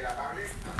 de la tablet,